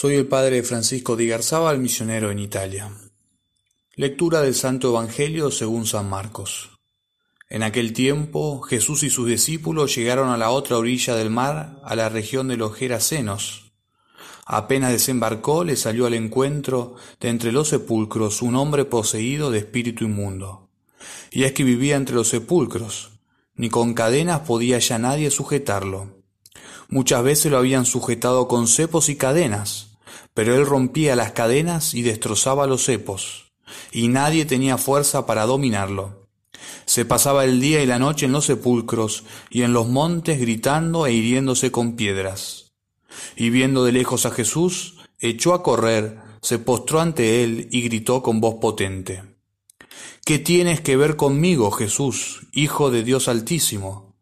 Soy el padre Francisco Di Garzábal, misionero en Italia. Lectura del Santo Evangelio según San Marcos. En aquel tiempo Jesús y sus discípulos llegaron a la otra orilla del mar, a la región de los Gerasenos. Apenas desembarcó, le salió al encuentro de entre los sepulcros un hombre poseído de espíritu inmundo. Y es que vivía entre los sepulcros, ni con cadenas podía ya nadie sujetarlo Muchas veces lo habían sujetado con cepos y cadenas, pero él rompía las cadenas y destrozaba los cepos, y nadie tenía fuerza para dominarlo. Se pasaba el día y la noche en los sepulcros y en los montes gritando e hiriéndose con piedras. Y viendo de lejos a Jesús, echó a correr, se postró ante él y gritó con voz potente. ¿Qué tienes que ver conmigo, Jesús, Hijo de Dios Altísimo?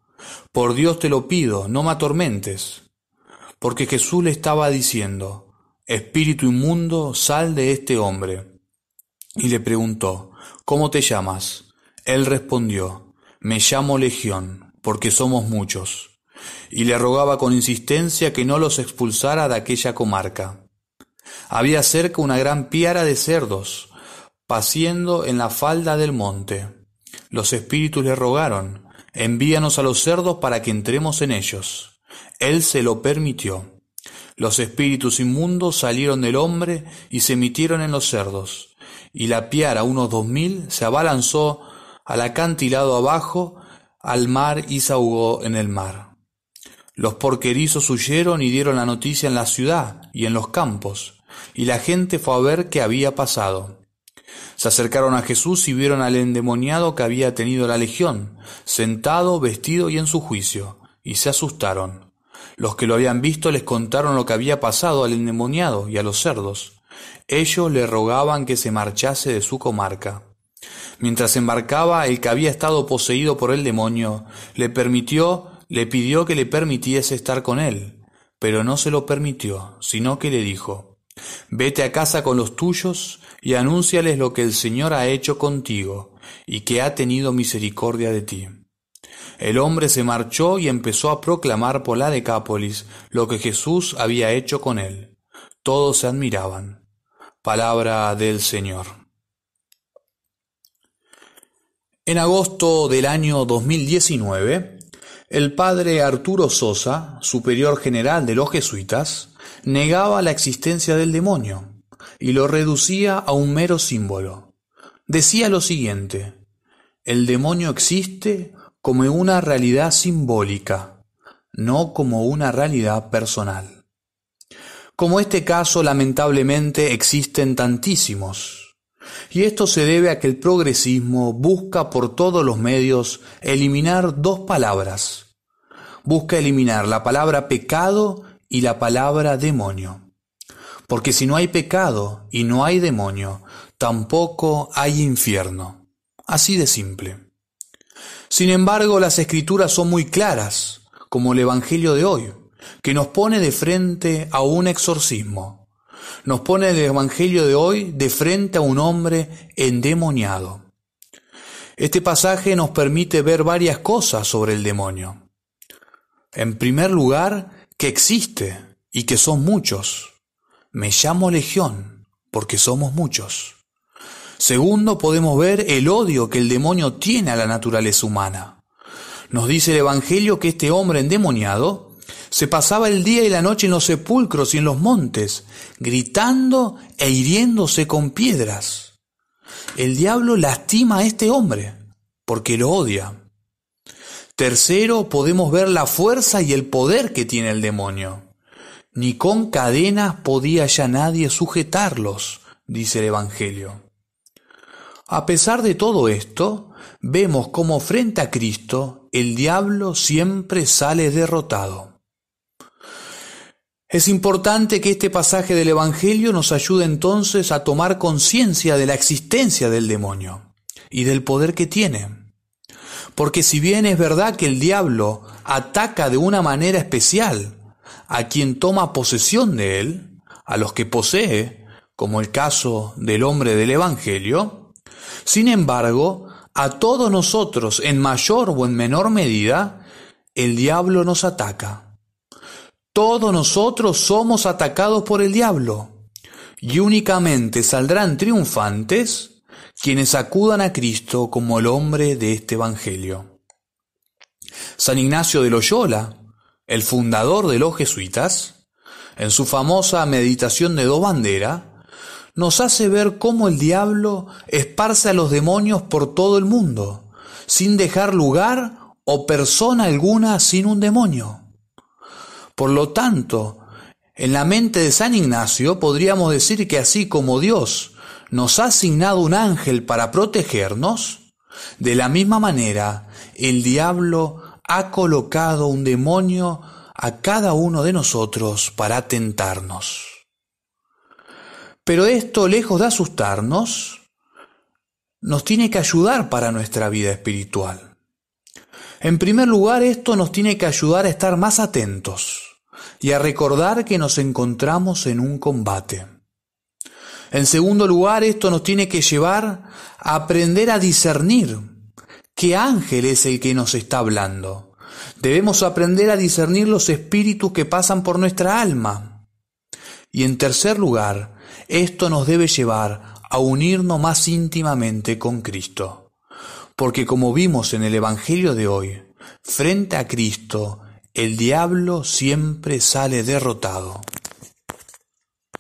Por Dios te lo pido, no me atormentes. Porque Jesús le estaba diciendo, Espíritu inmundo, sal de este hombre. Y le preguntó, ¿cómo te llamas? Él respondió, me llamo Legión, porque somos muchos. Y le rogaba con insistencia que no los expulsara de aquella comarca. Había cerca una gran piara de cerdos, paciendo en la falda del monte. Los espíritus le rogaron, envíanos a los cerdos para que entremos en ellos. Él se lo permitió. Los espíritus inmundos salieron del hombre y se metieron en los cerdos, y la piara, unos dos mil, se abalanzó al acantilado abajo, al mar y se ahogó en el mar. Los porquerizos huyeron y dieron la noticia en la ciudad y en los campos, y la gente fue a ver qué había pasado. Se acercaron a Jesús y vieron al endemoniado que había tenido la legión, sentado, vestido y en su juicio, y se asustaron. Los que lo habían visto les contaron lo que había pasado al endemoniado y a los cerdos. Ellos le rogaban que se marchase de su comarca. Mientras embarcaba, el que había estado poseído por el demonio le permitió, le pidió que le permitiese estar con él, pero no se lo permitió, sino que le dijo, Vete a casa con los tuyos y anúnciales lo que el Señor ha hecho contigo y que ha tenido misericordia de ti. El hombre se marchó y empezó a proclamar por la Decápolis lo que Jesús había hecho con él. Todos se admiraban. Palabra del Señor. En agosto del año 2019, el padre Arturo Sosa, superior general de los jesuitas, negaba la existencia del demonio y lo reducía a un mero símbolo. Decía lo siguiente, el demonio existe como una realidad simbólica, no como una realidad personal. Como este caso lamentablemente existen tantísimos, y esto se debe a que el progresismo busca por todos los medios eliminar dos palabras. Busca eliminar la palabra pecado y la palabra demonio. Porque si no hay pecado y no hay demonio, tampoco hay infierno. Así de simple. Sin embargo, las escrituras son muy claras, como el Evangelio de hoy, que nos pone de frente a un exorcismo. Nos pone el Evangelio de hoy de frente a un hombre endemoniado. Este pasaje nos permite ver varias cosas sobre el demonio. En primer lugar, que existe y que son muchos. Me llamo Legión porque somos muchos. Segundo, podemos ver el odio que el demonio tiene a la naturaleza humana. Nos dice el Evangelio que este hombre endemoniado se pasaba el día y la noche en los sepulcros y en los montes, gritando e hiriéndose con piedras. El diablo lastima a este hombre porque lo odia. Tercero, podemos ver la fuerza y el poder que tiene el demonio ni con cadenas podía ya nadie sujetarlos, dice el Evangelio. A pesar de todo esto, vemos cómo frente a Cristo el diablo siempre sale derrotado. Es importante que este pasaje del Evangelio nos ayude entonces a tomar conciencia de la existencia del demonio y del poder que tiene. Porque si bien es verdad que el diablo ataca de una manera especial, a quien toma posesión de él, a los que posee, como el caso del hombre del Evangelio, sin embargo, a todos nosotros, en mayor o en menor medida, el diablo nos ataca. todos nosotros somos atacados por el diablo, y únicamente saldrán triunfantes quienes acudan a Cristo como el hombre de este Evangelio. San Ignacio de Loyola, el fundador de los jesuitas, en su famosa meditación de dos banderas, nos hace ver cómo el diablo esparce a los demonios por todo el mundo, sin dejar lugar o persona alguna sin un demonio. Por lo tanto, en la mente de San Ignacio podríamos decir que así como Dios nos ha asignado un ángel para protegernos, de la misma manera el diablo ha colocado un demonio a cada uno de nosotros para tentarnos. Pero esto, lejos de asustarnos, nos tiene que ayudar para nuestra vida espiritual. En primer lugar, esto nos tiene que ayudar a estar más atentos y a recordar que nos encontramos en un combate. En segundo lugar, esto nos tiene que llevar a aprender a discernir qué ángel es el que nos está hablando. Debemos aprender a discernir los espíritus que pasan por nuestra alma. Y en tercer lugar, esto nos debe llevar a unirnos más íntimamente con Cristo. Porque como vimos en el Evangelio de hoy, frente a Cristo, el diablo siempre sale derrotado.